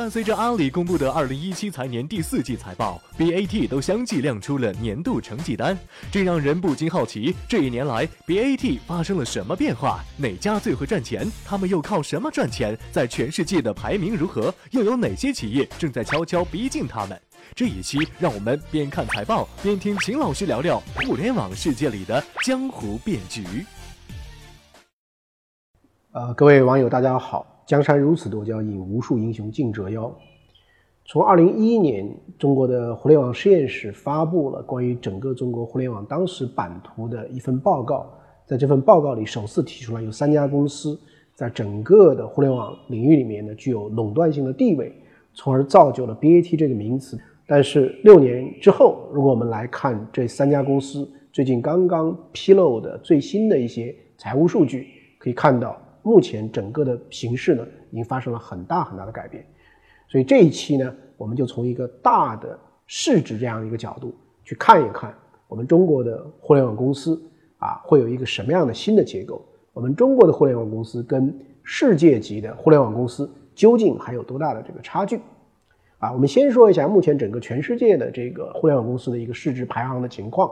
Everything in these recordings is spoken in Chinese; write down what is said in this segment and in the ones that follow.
伴随着阿里公布的二零一七财年第四季财报，BAT 都相继亮出了年度成绩单，这让人不禁好奇：这一年来，BAT 发生了什么变化？哪家最会赚钱？他们又靠什么赚钱？在全世界的排名如何？又有哪些企业正在悄悄逼近他们？这一期，让我们边看财报边听秦老师聊聊互联网世界里的江湖变局。呃，各位网友，大家好。江山如此多娇，引无数英雄竞折腰。从二零一一年，中国的互联网实验室发布了关于整个中国互联网当时版图的一份报告。在这份报告里，首次提出来有三家公司在整个的互联网领域里面呢具有垄断性的地位，从而造就了 BAT 这个名词。但是六年之后，如果我们来看这三家公司最近刚刚披露的最新的一些财务数据，可以看到。目前整个的形势呢，已经发生了很大很大的改变，所以这一期呢，我们就从一个大的市值这样一个角度去看一看，我们中国的互联网公司啊，会有一个什么样的新的结构？我们中国的互联网公司跟世界级的互联网公司究竟还有多大的这个差距？啊，我们先说一下目前整个全世界的这个互联网公司的一个市值排行的情况。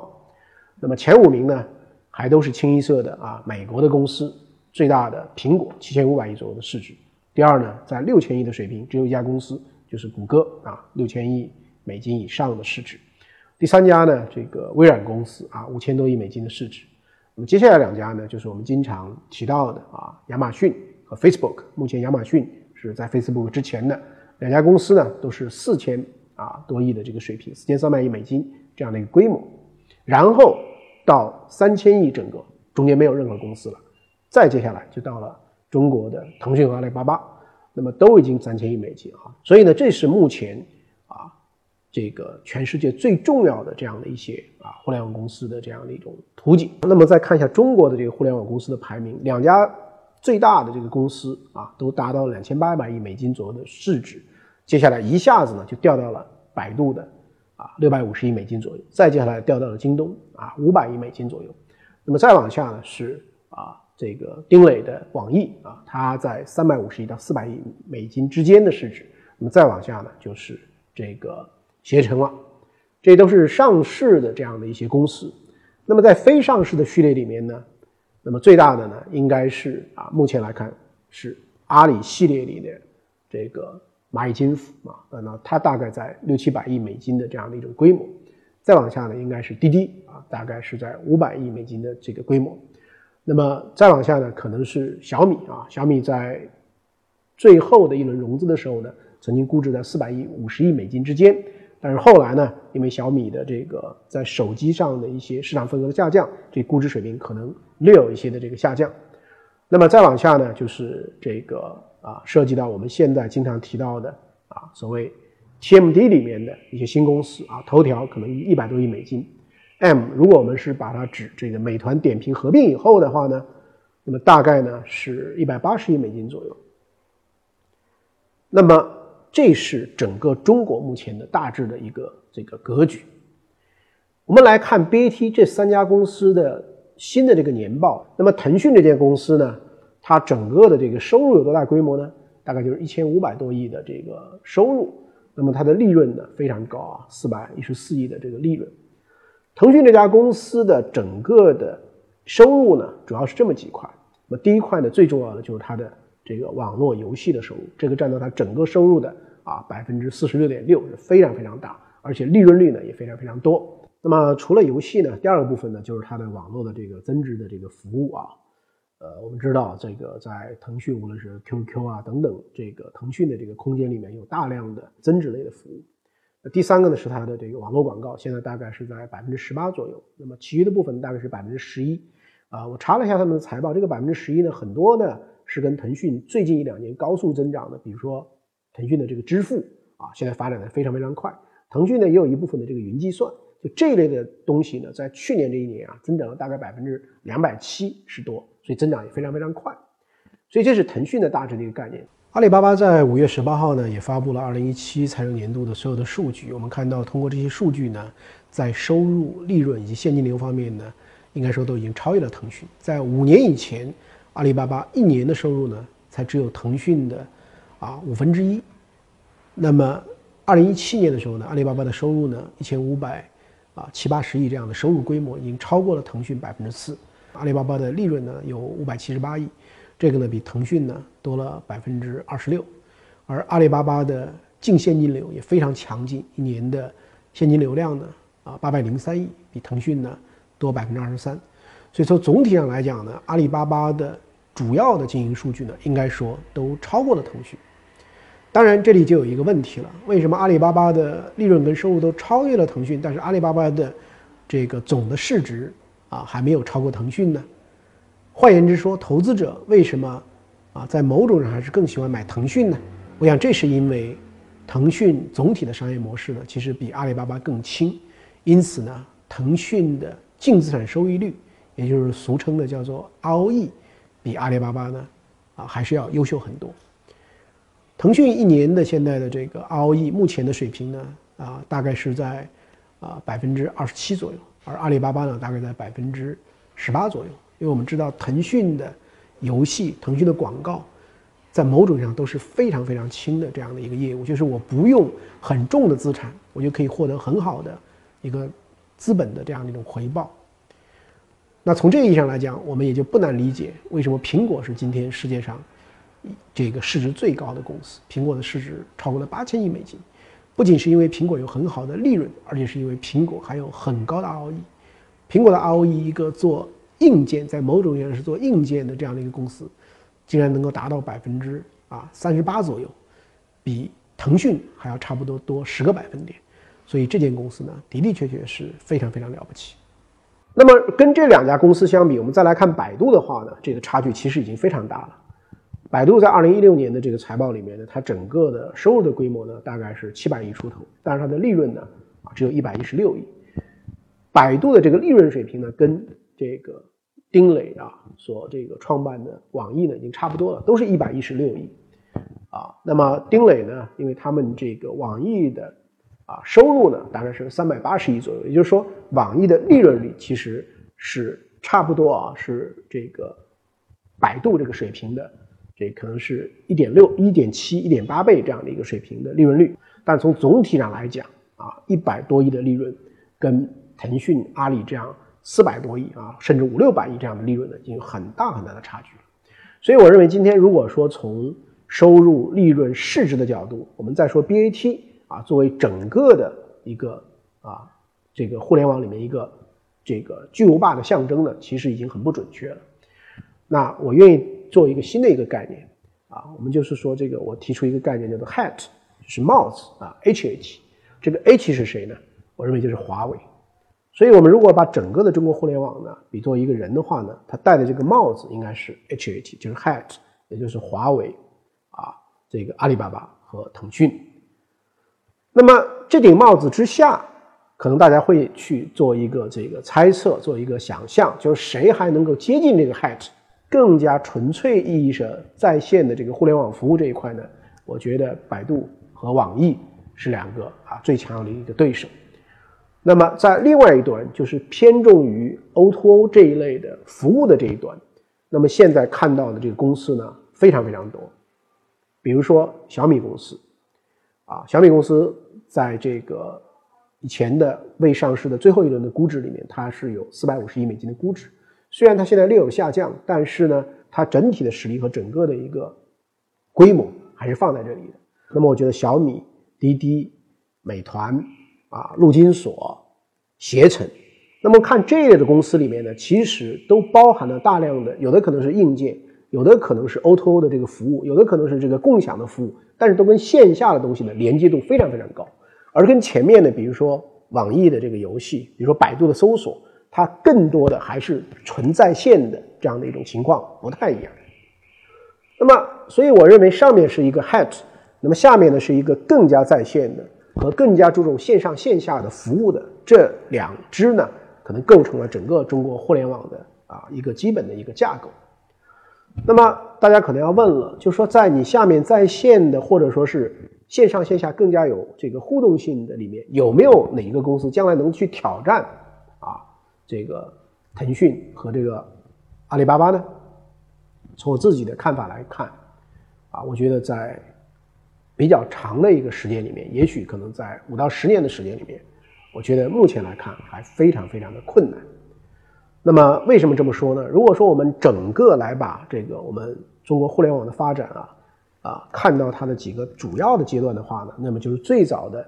那么前五名呢，还都是清一色的啊，美国的公司。最大的苹果七千五百亿左右的市值，第二呢，在六千亿的水平，只有一家公司就是谷歌啊，六千亿美金以上的市值。第三家呢，这个微软公司啊，五千多亿美金的市值。那么接下来两家呢，就是我们经常提到的啊，亚马逊和 Facebook。目前亚马逊是在 Facebook 之前的两家公司呢，都是四千啊多亿的这个水平，四千三百亿美金这样的一个规模。然后到三千亿整个，中间没有任何公司了。再接下来就到了中国的腾讯和阿里巴巴，那么都已经三千亿美金啊，所以呢，这是目前啊这个全世界最重要的这样的一些啊互联网公司的这样的一种图景。那么再看一下中国的这个互联网公司的排名，两家最大的这个公司啊都达到了两千八百亿美金左右的市值，接下来一下子呢就掉到了百度的啊六百五十亿美金左右，再接下来掉到了京东啊五百亿美金左右，那么再往下呢是啊。这个丁磊的网易啊，它在三百五十亿到四百亿美金之间的市值。那么再往下呢，就是这个携程了。这都是上市的这样的一些公司。那么在非上市的序列里面呢，那么最大的呢，应该是啊，目前来看是阿里系列里的这个蚂蚁金服啊，那它大概在六七百亿美金的这样的一种规模。再往下呢，应该是滴滴啊，大概是在五百亿美金的这个规模。那么再往下呢，可能是小米啊，小米在最后的一轮融资的时候呢，曾经估值在四百亿、五十亿美金之间，但是后来呢，因为小米的这个在手机上的一些市场份额的下降，这估值水平可能略有一些的这个下降。那么再往下呢，就是这个啊，涉及到我们现在经常提到的啊，所谓 TMD 里面的一些新公司啊，头条可能一百多亿美金。M，如果我们是把它指这个美团点评合并以后的话呢，那么大概呢是一百八十亿美金左右。那么这是整个中国目前的大致的一个这个格局。我们来看 BAT 这三家公司的新的这个年报。那么腾讯这间公司呢，它整个的这个收入有多大规模呢？大概就是一千五百多亿的这个收入。那么它的利润呢非常高啊，四百一十四亿的这个利润。腾讯这家公司的整个的收入呢，主要是这么几块。那么第一块呢，最重要的就是它的这个网络游戏的收入，这个占到它整个收入的啊百分之四十六点六，是非常非常大，而且利润率呢也非常非常多。那么除了游戏呢，第二个部分呢，就是它的网络的这个增值的这个服务啊。呃，我们知道这个在腾讯，无论是 QQ 啊等等，这个腾讯的这个空间里面有大量的增值类的服务。那第三个呢是它的这个网络广告，现在大概是在百分之十八左右。那么其余的部分大概是百分之十一。啊，我查了一下他们的财报，这个百分之十一呢，很多呢是跟腾讯最近一两年高速增长的，比如说腾讯的这个支付啊，现在发展的非常非常快。腾讯呢也有一部分的这个云计算，就这一类的东西呢，在去年这一年啊，增长了大概百分之两百七十多，所以增长也非常非常快。所以这是腾讯的大致的一个概念。阿里巴巴在五月十八号呢，也发布了二零一七财政年度的所有的数据。我们看到，通过这些数据呢，在收入、利润以及现金流方面呢，应该说都已经超越了腾讯。在五年以前，阿里巴巴一年的收入呢，才只有腾讯的啊五分之一。那么，二零一七年的时候呢，阿里巴巴的收入呢一千五百啊七八十亿这样的收入规模，已经超过了腾讯百分之四。阿里巴巴的利润呢有五百七十八亿，这个呢比腾讯呢多了百分之二十六。而阿里巴巴的净现金流也非常强劲，一年的现金流量呢啊八百零三亿，比腾讯呢多百分之二十三。所以从总体上来讲呢，阿里巴巴的主要的经营数据呢，应该说都超过了腾讯。当然，这里就有一个问题了：为什么阿里巴巴的利润跟收入都超越了腾讯，但是阿里巴巴的这个总的市值啊还没有超过腾讯呢？换言之说，投资者为什么啊在某种上还是更喜欢买腾讯呢？我想这是因为腾讯总体的商业模式呢，其实比阿里巴巴更轻，因此呢，腾讯的净资产收益率，也就是俗称的叫做 ROE，比阿里巴巴呢啊还是要优秀很多。腾讯一年的现在的这个 ROE 目前的水平呢，啊，大概是在啊百分之二十七左右，而阿里巴巴呢，大概在百分之十八左右。因为我们知道，腾讯的游戏、腾讯的广告，在某种上都是非常非常轻的这样的一个业务，就是我不用很重的资产，我就可以获得很好的一个资本的这样的一种回报。那从这个意义上来讲，我们也就不难理解为什么苹果是今天世界上。这个市值最高的公司，苹果的市值超过了八千亿美金，不仅是因为苹果有很好的利润，而且是因为苹果还有很高的 ROE。苹果的 ROE，一个做硬件，在某种意义上是做硬件的这样的一个公司，竟然能够达到百分之啊三十八左右，比腾讯还要差不多多十个百分点。所以这间公司呢，的的确确是非常非常了不起。那么跟这两家公司相比，我们再来看百度的话呢，这个差距其实已经非常大了。百度在二零一六年的这个财报里面呢，它整个的收入的规模呢，大概是七百亿出头，但是它的利润呢，啊，只有一百一十六亿。百度的这个利润水平呢，跟这个丁磊啊所这个创办的网易呢，已经差不多了，都是一百一十六亿。啊，那么丁磊呢，因为他们这个网易的啊收入呢，大概是三百八十亿左右，也就是说，网易的利润率其实是差不多啊，是这个百度这个水平的。这可能是一点六、一点七、一点八倍这样的一个水平的利润率，但从总体上来讲啊，一百多亿的利润，跟腾讯、阿里这样四百多亿啊，甚至五六百亿这样的利润呢，已经有很大很大的差距。所以我认为，今天如果说从收入、利润、市值的角度，我们再说 BAT 啊，作为整个的一个啊这个互联网里面一个这个巨无霸的象征呢，其实已经很不准确了。那我愿意。做一个新的一个概念啊，我们就是说这个，我提出一个概念叫做 hat，就是帽子啊，H H，这个 H 是谁呢？我认为就是华为。所以我们如果把整个的中国互联网呢比作一个人的话呢，他戴的这个帽子应该是 HAT，就是 hat，也就是华为啊，这个阿里巴巴和腾讯。那么这顶帽子之下，可能大家会去做一个这个猜测，做一个想象，就是谁还能够接近这个 hat？更加纯粹意义上在线的这个互联网服务这一块呢，我觉得百度和网易是两个啊最强的一个对手。那么在另外一端，就是偏重于 O2O 这一类的服务的这一端，那么现在看到的这个公司呢非常非常多，比如说小米公司，啊，小米公司在这个以前的未上市的最后一轮的估值里面，它是有四百五十亿美金的估值。虽然它现在略有下降，但是呢，它整体的实力和整个的一个规模还是放在这里的。那么，我觉得小米、滴滴、美团啊、陆金所、携程，那么看这一类的公司里面呢，其实都包含了大量的，有的可能是硬件，有的可能是 O2O 的这个服务，有的可能是这个共享的服务，但是都跟线下的东西呢连接度非常非常高。而跟前面的，比如说网易的这个游戏，比如说百度的搜索。它更多的还是纯在线的这样的一种情况，不太一样。那么，所以我认为上面是一个 hat，那么下面呢是一个更加在线的和更加注重线上线下的服务的这两支呢，可能构成了整个中国互联网的啊一个基本的一个架构。那么大家可能要问了，就说在你下面在线的或者说是线上线下更加有这个互动性的里面，有没有哪一个公司将来能去挑战啊？这个腾讯和这个阿里巴巴呢，从我自己的看法来看，啊，我觉得在比较长的一个时间里面，也许可能在五到十年的时间里面，我觉得目前来看还非常非常的困难。那么为什么这么说呢？如果说我们整个来把这个我们中国互联网的发展啊啊看到它的几个主要的阶段的话呢，那么就是最早的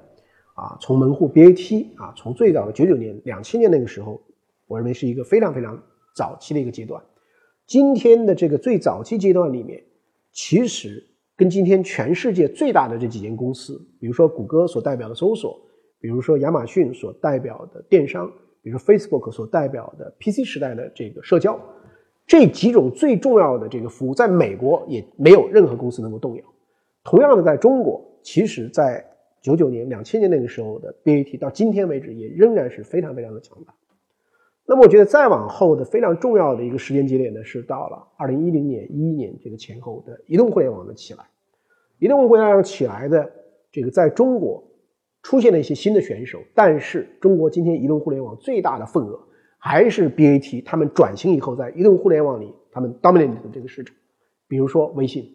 啊从门户 BAT 啊从最早的九九年两千年那个时候，我认为是一个非常非常早期的一个阶段。今天的这个最早期阶段里面，其实跟今天全世界最大的这几间公司，比如说谷歌所代表的搜索，比如说亚马逊所代表的电商。比如说 Facebook 所代表的 PC 时代的这个社交，这几种最重要的这个服务，在美国也没有任何公司能够动摇。同样的，在中国，其实，在九九年、两千年那个时候的 BAT，到今天为止也仍然是非常非常的强大。那么，我觉得再往后的非常重要的一个时间节点呢，是到了二零一零年、一一年这个前后的移动互联网的起来。移动互联网起来的这个，在中国。出现了一些新的选手，但是中国今天移动互联网最大的份额还是 BAT。他们转型以后，在移动互联网里，他们 dominate 的这个市场。比如说微信，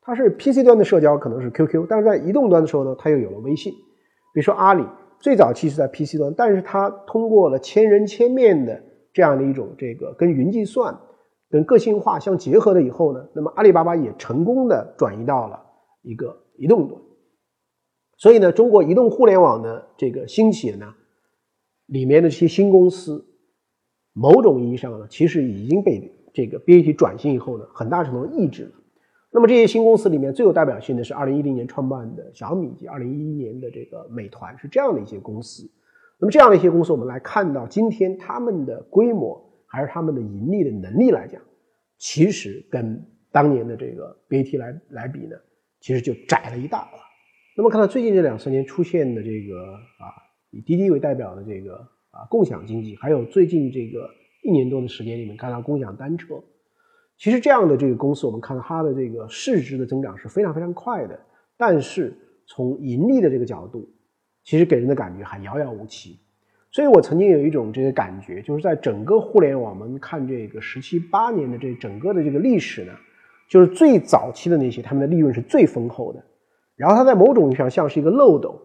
它是 PC 端的社交可能是 QQ，但是在移动端的时候呢，它又有了微信。比如说阿里，最早期是在 PC 端，但是它通过了千人千面的这样的一种这个跟云计算、跟个性化相结合了以后呢，那么阿里巴巴也成功的转移到了一个移动端。所以呢，中国移动互联网的这个兴起呢，里面的这些新公司，某种意义上呢，其实已经被这个 BAT 转型以后呢，很大程度抑制了。那么这些新公司里面最有代表性的是二零一零年创办的小米以及二零一一年的这个美团，是这样的一些公司。那么这样的一些公司，我们来看到今天他们的规模还是他们的盈利的能力来讲，其实跟当年的这个 BAT 来来比呢，其实就窄了一大块。那么看到最近这两三年出现的这个啊，以滴滴为代表的这个啊共享经济，还有最近这个一年多的时间里面看到共享单车，其实这样的这个公司，我们看它的这个市值的增长是非常非常快的，但是从盈利的这个角度，其实给人的感觉还遥遥无期。所以我曾经有一种这个感觉，就是在整个互联网，我们看这个十七八年的这整个的这个历史呢，就是最早期的那些，他们的利润是最丰厚的。然后它在某种意义上像是一个漏斗，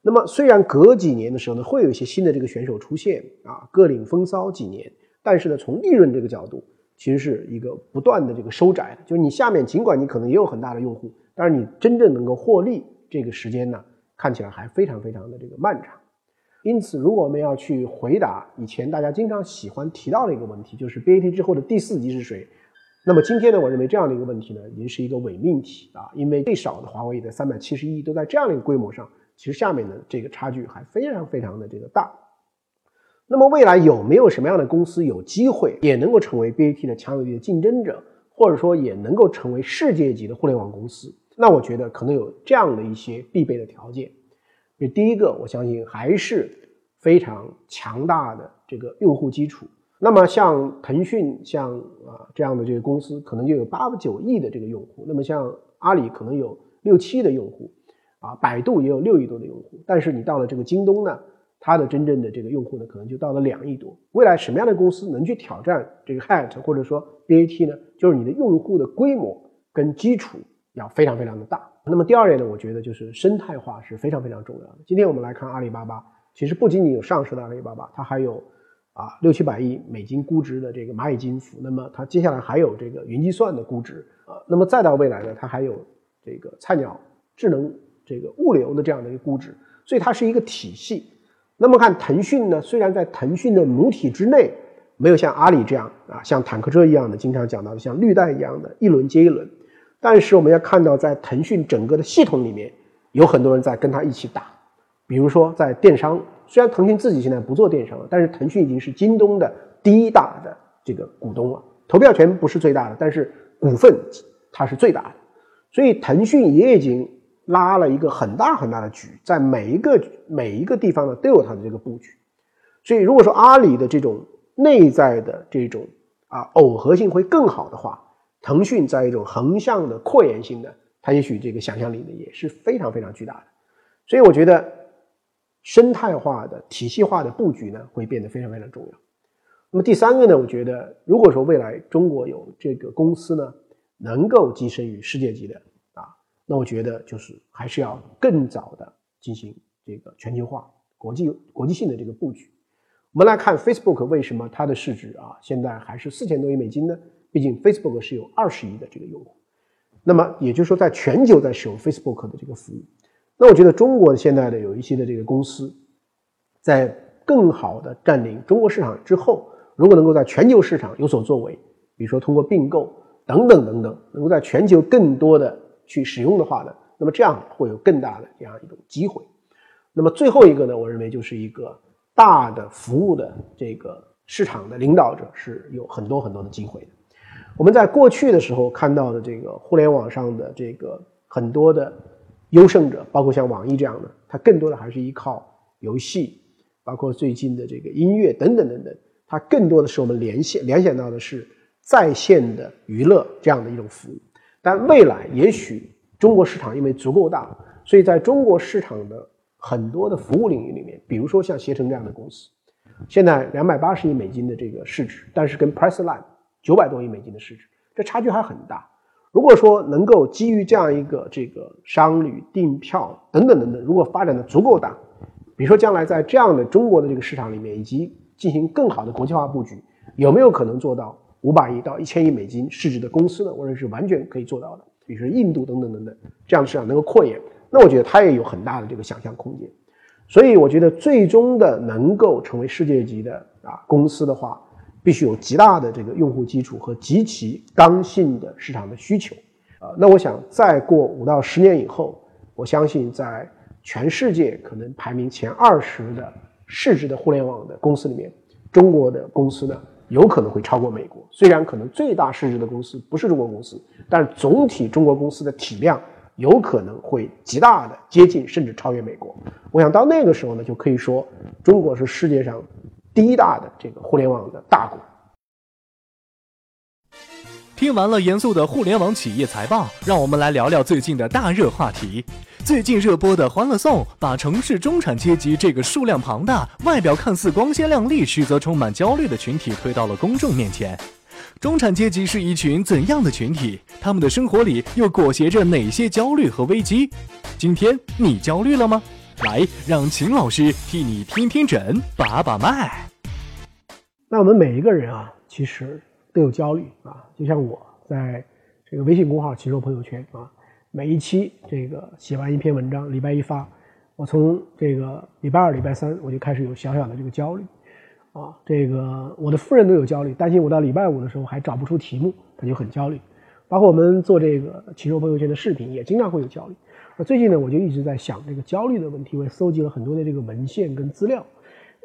那么虽然隔几年的时候呢，会有一些新的这个选手出现啊，各领风骚几年，但是呢，从利润这个角度，其实是一个不断的这个收窄。就是你下面尽管你可能也有很大的用户，但是你真正能够获利这个时间呢，看起来还非常非常的这个漫长。因此，如果我们要去回答以前大家经常喜欢提到的一个问题，就是 BAT 之后的第四级是谁？那么今天呢，我认为这样的一个问题呢，已经是一个伪命题啊，因为最少的华为的三百七十亿都在这样的一个规模上，其实下面的这个差距还非常非常的这个大。那么未来有没有什么样的公司有机会也能够成为 BAT 的强有力的竞争者，或者说也能够成为世界级的互联网公司？那我觉得可能有这样的一些必备的条件。第一个，我相信还是非常强大的这个用户基础。那么像腾讯像啊这样的这个公司，可能就有八九亿的这个用户。那么像阿里可能有六七亿的用户，啊，百度也有六亿多的用户。但是你到了这个京东呢，它的真正的这个用户呢，可能就到了两亿多。未来什么样的公司能去挑战这个 Hat 或者说 BAT 呢？就是你的用户的规模跟基础要非常非常的大。那么第二点呢，我觉得就是生态化是非常非常重要的。今天我们来看阿里巴巴，其实不仅仅有上市的阿里巴巴，它还有。啊，六七百亿美金估值的这个蚂蚁金服，那么它接下来还有这个云计算的估值啊，那么再到未来呢，它还有这个菜鸟智能这个物流的这样的一个估值，所以它是一个体系。那么看腾讯呢，虽然在腾讯的母体之内没有像阿里这样啊，像坦克车一样的经常讲到的像绿带一样的一轮接一轮，但是我们要看到在腾讯整个的系统里面有很多人在跟他一起打，比如说在电商。虽然腾讯自己现在不做电商了，但是腾讯已经是京东的第一大的这个股东了。投票权不是最大的，但是股份它是最大的。所以腾讯也已经拉了一个很大很大的局，在每一个每一个地方呢都有它的这个布局。所以如果说阿里的这种内在的这种啊耦合性会更好的话，腾讯在一种横向的扩延性的，它也许这个想象力呢也是非常非常巨大的。所以我觉得。生态化的、体系化的布局呢，会变得非常非常重要。那么第三个呢，我觉得，如果说未来中国有这个公司呢，能够跻身于世界级的那我觉得就是还是要更早的进行这个全球化、国际国际性的这个布局。我们来看 Facebook 为什么它的市值啊现在还是四千多亿美金呢？毕竟 Facebook 是有二十亿的这个用户，那么也就是说在全球在使用 Facebook 的这个服务。那我觉得中国现在的有一些的这个公司，在更好的占领中国市场之后，如果能够在全球市场有所作为，比如说通过并购等等等等，能够在全球更多的去使用的话呢，那么这样会有更大的这样一种机会。那么最后一个呢，我认为就是一个大的服务的这个市场的领导者是有很多很多的机会的。我们在过去的时候看到的这个互联网上的这个很多的优胜者，包括像网易这样的，它更多的还是依靠游戏，包括最近的这个音乐等等等等，它更多的是我们联系联想到的是在线的娱乐这样的一种服务。但未来也许中国市场因为足够大，所以在中国市场的很多的服务领域里面，比如说像携程这样的公司，现在两百八十亿美金的这个市值，但是跟 Priceline 九百多亿美金的市值，这差距还很大。如果说能够基于这样一个这个商旅订票等等等等，如果发展的足够大，比如说将来在这样的中国的这个市场里面，以及进行更好的国际化布局，有没有可能做到五百亿到一千亿美金市值的公司呢？我认为是完全可以做到的。比如说印度等等等等这样的市场能够扩延，那我觉得它也有很大的这个想象空间。所以我觉得最终的能够成为世界级的啊公司的话。必须有极大的这个用户基础和极其刚性的市场的需求，啊，那我想再过五到十年以后，我相信在全世界可能排名前二十的市值的互联网的公司里面，中国的公司呢有可能会超过美国。虽然可能最大市值的公司不是中国公司，但是总体中国公司的体量有可能会极大的接近甚至超越美国。我想到那个时候呢，就可以说中国是世界上。第一大的这个互联网的大国。听完了严肃的互联网企业财报，让我们来聊聊最近的大热话题。最近热播的《欢乐颂》把城市中产阶级这个数量庞大、外表看似光鲜亮丽，实则充满焦虑的群体推到了公众面前。中产阶级是一群怎样的群体？他们的生活里又裹挟着哪些焦虑和危机？今天你焦虑了吗？来，让秦老师替你听听诊，把把脉。那我们每一个人啊，其实都有焦虑啊。就像我在这个微信公号“秦说朋友圈”啊，每一期这个写完一篇文章，礼拜一发，我从这个礼拜二、礼拜三我就开始有小小的这个焦虑啊。这个我的夫人都有焦虑，担心我到礼拜五的时候还找不出题目，他就很焦虑。包括我们做这个“秦说朋友圈”的视频，也经常会有焦虑。那最近呢，我就一直在想这个焦虑的问题。我也搜集了很多的这个文献跟资料。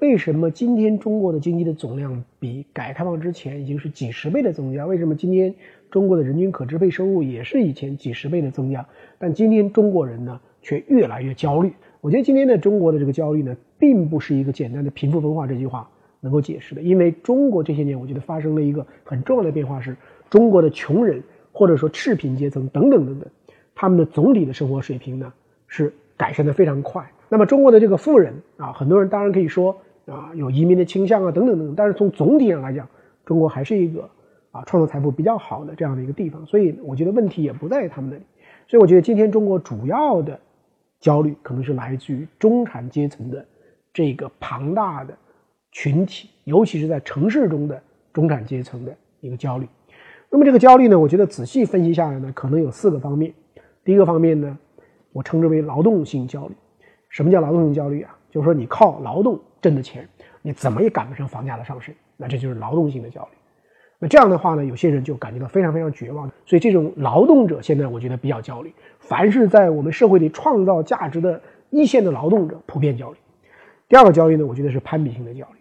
为什么今天中国的经济的总量比改革开放之前已经是几十倍的增加？为什么今天中国的人均可支配收入也是以前几十倍的增加？但今天中国人呢，却越来越焦虑。我觉得今天的中国的这个焦虑呢，并不是一个简单的贫富分化这句话能够解释的。因为中国这些年，我觉得发生了一个很重要的变化，是中国的穷人或者说赤贫阶层等等等等。他们的总体的生活水平呢是改善的非常快。那么中国的这个富人啊，很多人当然可以说啊有移民的倾向啊等等等等。但是从总体上来讲，中国还是一个啊创造财富比较好的这样的一个地方。所以我觉得问题也不在他们那里。所以我觉得今天中国主要的焦虑可能是来自于中产阶层的这个庞大的群体，尤其是在城市中的中产阶层的一个焦虑。那么这个焦虑呢，我觉得仔细分析下来呢，可能有四个方面。第一个方面呢，我称之为劳动性焦虑。什么叫劳动性焦虑啊？就是说你靠劳动挣的钱，你怎么也赶不上房价的上升，那这就是劳动性的焦虑。那这样的话呢，有些人就感觉到非常非常绝望。所以这种劳动者现在我觉得比较焦虑。凡是在我们社会里创造价值的一线的劳动者，普遍焦虑。第二个焦虑呢，我觉得是攀比性的焦虑，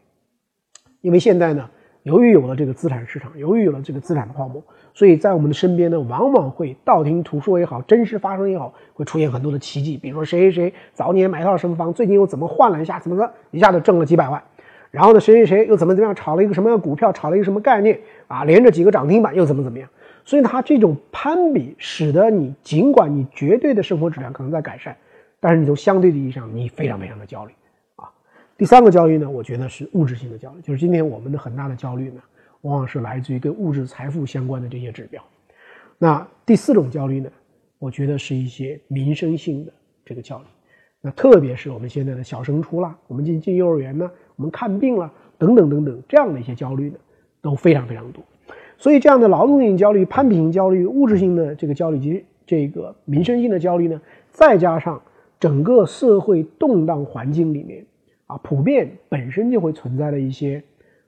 因为现在呢。由于有了这个资产市场，由于有了这个资产的泡沫，所以在我们的身边呢，往往会道听途说也好，真实发生也好，会出现很多的奇迹。比如说谁谁谁早年买套什么房，最近又怎么换了一下，怎么着一下子挣了几百万。然后呢，谁谁谁又怎么怎么样炒了一个什么样股票，炒了一个什么概念啊，连着几个涨停板又怎么怎么样。所以他这种攀比，使得你尽管你绝对的生活质量可能在改善，但是你从相对的意义上，你非常非常的焦虑。第三个焦虑呢，我觉得是物质性的焦虑，就是今天我们的很大的焦虑呢，往往是来自于跟物质财富相关的这些指标。那第四种焦虑呢，我觉得是一些民生性的这个焦虑。那特别是我们现在的小升初啦，我们进进幼儿园呢，我们看病啦，等等等等，这样的一些焦虑呢，都非常非常多。所以这样的劳动性焦虑、攀比性焦虑、物质性的这个焦虑及这个民生性的焦虑呢，再加上整个社会动荡环境里面啊，普遍本身就会存在的一些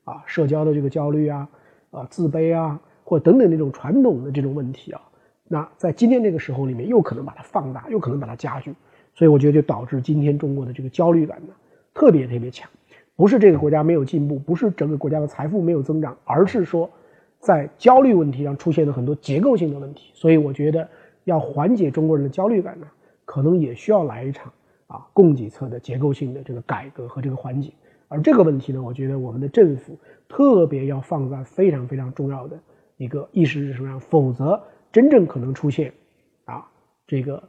啊社交的这个焦虑啊、啊自卑啊，或等等那种传统的这种问题啊，那在今天这个时候里面，又可能把它放大，又可能把它加剧。所以我觉得就导致今天中国的这个焦虑感呢特别特别强，不是这个国家没有进步，不是整个国家的财富没有增长，而是说在焦虑问题上出现了很多结构性的问题。所以我觉得要缓解中国人的焦虑感呢，可能也需要来一场啊供给侧的结构性的这个改革和这个缓解。而这个问题呢，我觉得我们的政府特别要放在非常非常重要的一个议事日程上，否则真正可能出现啊这个。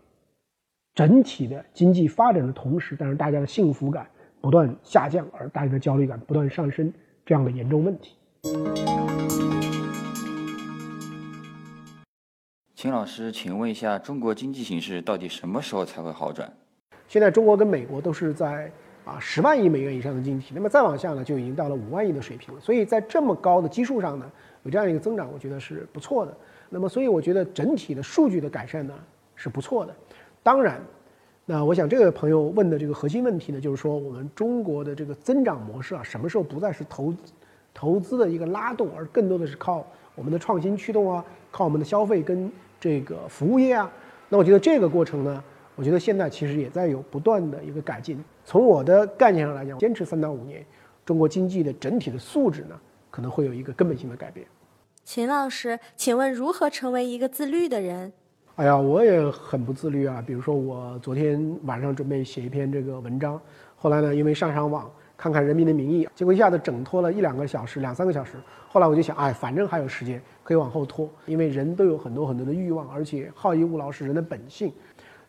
整体的经济发展的同时，但是大家的幸福感不断下降，而大家的焦虑感不断上升，这样的严重问题。秦老师，请问一下，中国经济形势到底什么时候才会好转？现在中国跟美国都是在啊十万亿美元以上的经济体，那么再往下呢，就已经到了五万亿的水平了。所以在这么高的基数上呢，有这样一个增长，我觉得是不错的。那么，所以我觉得整体的数据的改善呢是不错的。当然，那我想这个朋友问的这个核心问题呢，就是说我们中国的这个增长模式啊，什么时候不再是投投资的一个拉动，而更多的是靠我们的创新驱动啊，靠我们的消费跟这个服务业啊？那我觉得这个过程呢，我觉得现在其实也在有不断的一个改进。从我的概念上来讲，坚持三到五年，中国经济的整体的素质呢，可能会有一个根本性的改变。秦老师，请问如何成为一个自律的人？哎呀，我也很不自律啊。比如说，我昨天晚上准备写一篇这个文章，后来呢，因为上上网看看《人民的名义》，结果一下子整拖了一两个小时、两三个小时。后来我就想，哎，反正还有时间，可以往后拖。因为人都有很多很多的欲望，而且好逸恶劳是人的本性。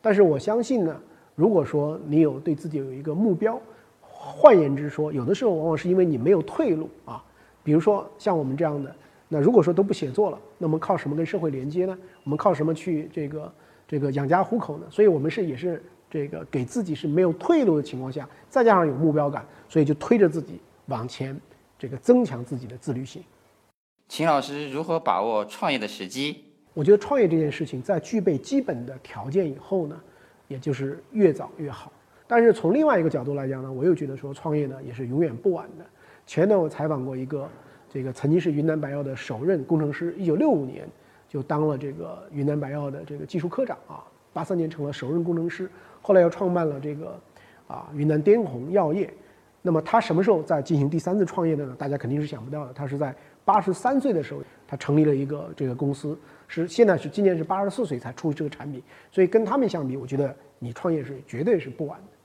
但是我相信呢，如果说你有对自己有一个目标，换言之说，有的时候往往是因为你没有退路啊。比如说像我们这样的。那如果说都不写作了，那我们靠什么跟社会连接呢？我们靠什么去这个这个养家糊口呢？所以我们是也是这个给自己是没有退路的情况下，再加上有目标感，所以就推着自己往前，这个增强自己的自律性。秦老师如何把握创业的时机？我觉得创业这件事情在具备基本的条件以后呢，也就是越早越好。但是从另外一个角度来讲呢，我又觉得说创业呢也是永远不晚的。前段我采访过一个。这个曾经是云南白药的首任工程师，一九六五年就当了这个云南白药的这个技术科长啊，八三年成了首任工程师，后来又创办了这个啊云南滇红药业。那么他什么时候在进行第三次创业的呢？大家肯定是想不到的。他是在八十三岁的时候，他成立了一个这个公司，是现在是今年是八十四岁才出这个产品。所以跟他们相比，我觉得你创业是绝对是不晚的。